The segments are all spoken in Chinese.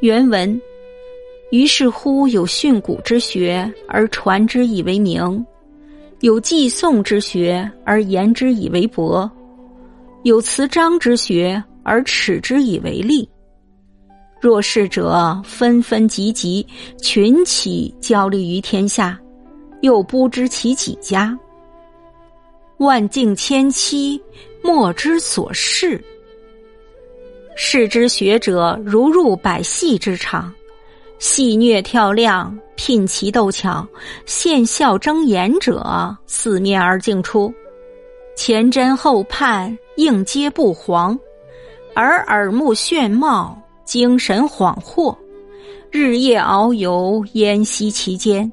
原文：于是乎有训诂之学而传之以为名，有寄诵之学而言之以为博，有辞章之学而耻之以为利。若是者纷纷集集，群起交立于天下，又不知其几家。万境千期，莫之所适。世之学者，如入百戏之场，戏谑跳亮，聘奇斗巧，献笑争言者，四面而竞出，前真后盼，应接不黄，而耳目眩貌。精神恍惚，日夜遨游，烟息其间，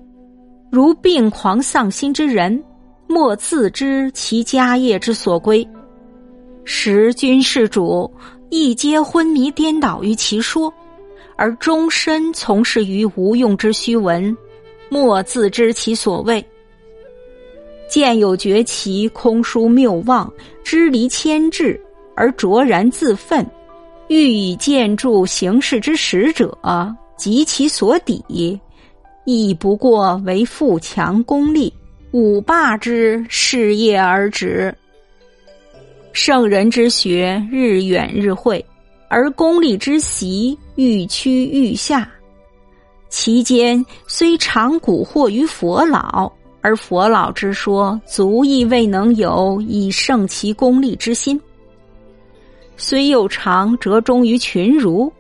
如病狂丧心之人，莫自知其家业之所归。时君事主亦皆昏迷颠倒于其说，而终身从事于无用之虚文，莫自知其所谓。见有绝奇空疏谬妄，支离牵制，而卓然自奋。欲以建筑形式之使者，及其所抵，亦不过为富强功利、五霸之事业而止。圣人之学日远日晦，而功利之习愈趋愈下。其间虽常蛊惑于佛老，而佛老之说足亦未能有以胜其功利之心。虽又常折中于群儒，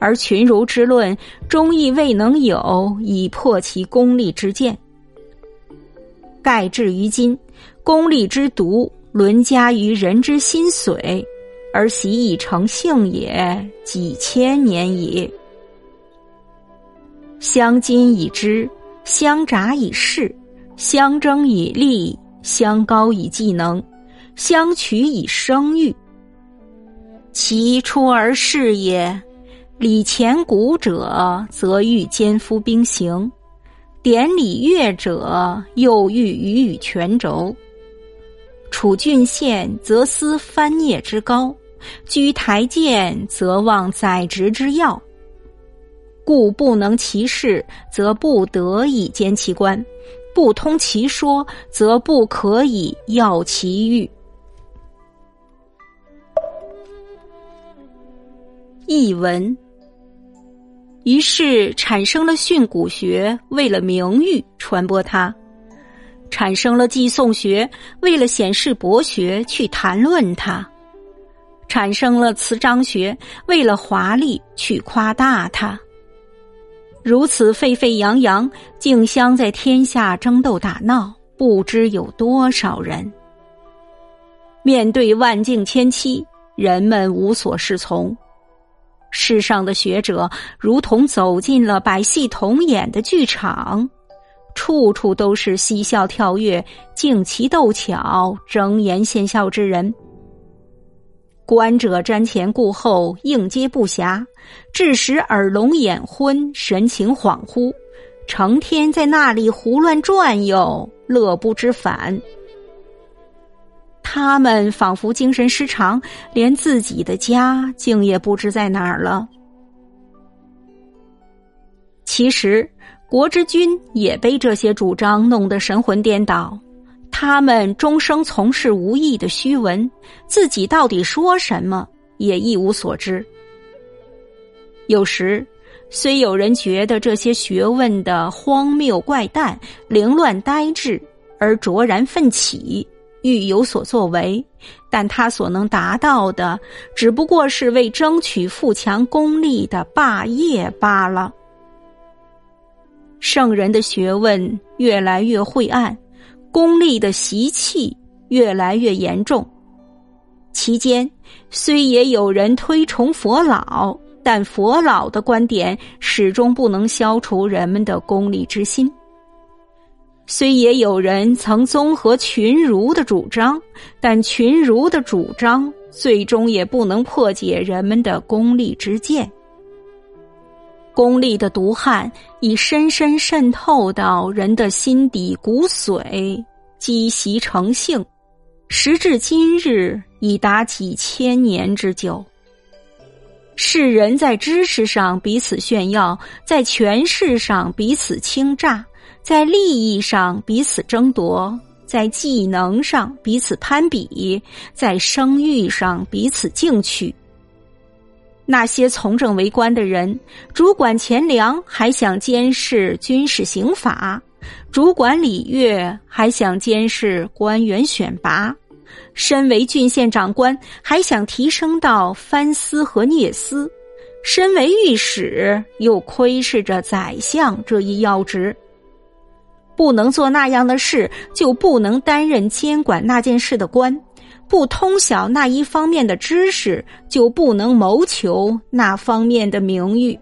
而群儒之论终亦未能有以破其功利之见。盖至于今，功利之毒沦加于人之心髓，而习以成性也，几千年矣。相今以知，相札以事，相争以利，相高以技能，相取以声誉。其出而事也，礼前鼓者，则欲兼夫兵行；典礼乐者，又欲予以权轴。处郡县，则思藩业之高；居台谏，则望宰执之要。故不能其事，则不得以兼其官；不通其说，则不可以要其欲。译文，于是产生了训诂学，为了名誉传播它；产生了寄诵学，为了显示博学去谈论它；产生了词章学，为了华丽去夸大它。如此沸沸扬扬，竞相在天下争斗打闹，不知有多少人。面对万境千期，人们无所适从。世上的学者如同走进了百戏同演的剧场，处处都是嬉笑跳跃、竞奇斗巧、争言献笑之人。观者瞻前顾后，应接不暇，致使耳聋眼昏、神情恍惚，成天在那里胡乱转悠，乐不知返。他们仿佛精神失常，连自己的家竟也不知在哪儿了。其实，国之君也被这些主张弄得神魂颠倒。他们终生从事无益的虚文，自己到底说什么也一无所知。有时，虽有人觉得这些学问的荒谬怪诞、凌乱呆滞，而卓然奋起。欲有所作为，但他所能达到的，只不过是为争取富强功利的霸业罢了。圣人的学问越来越晦暗，功利的习气越来越严重。其间虽也有人推崇佛老，但佛老的观点始终不能消除人们的功利之心。虽也有人曾综合群儒的主张，但群儒的主张最终也不能破解人们的功利之见。功利的毒害已深深渗透到人的心底骨髓，积习成性，时至今日已达几千年之久。世人在知识上彼此炫耀，在权势上彼此倾轧，在利益上彼此争夺，在技能上彼此攀比，在声誉上彼此竞取。那些从政为官的人，主管钱粮，还想监视军事刑法；主管礼乐，还想监视官员选拔；身为郡县长官，还想提升到藩司和聂司；身为御史，又窥视着宰相这一要职。不能做那样的事，就不能担任监管那件事的官。不通晓那一方面的知识，就不能谋求那方面的名誉。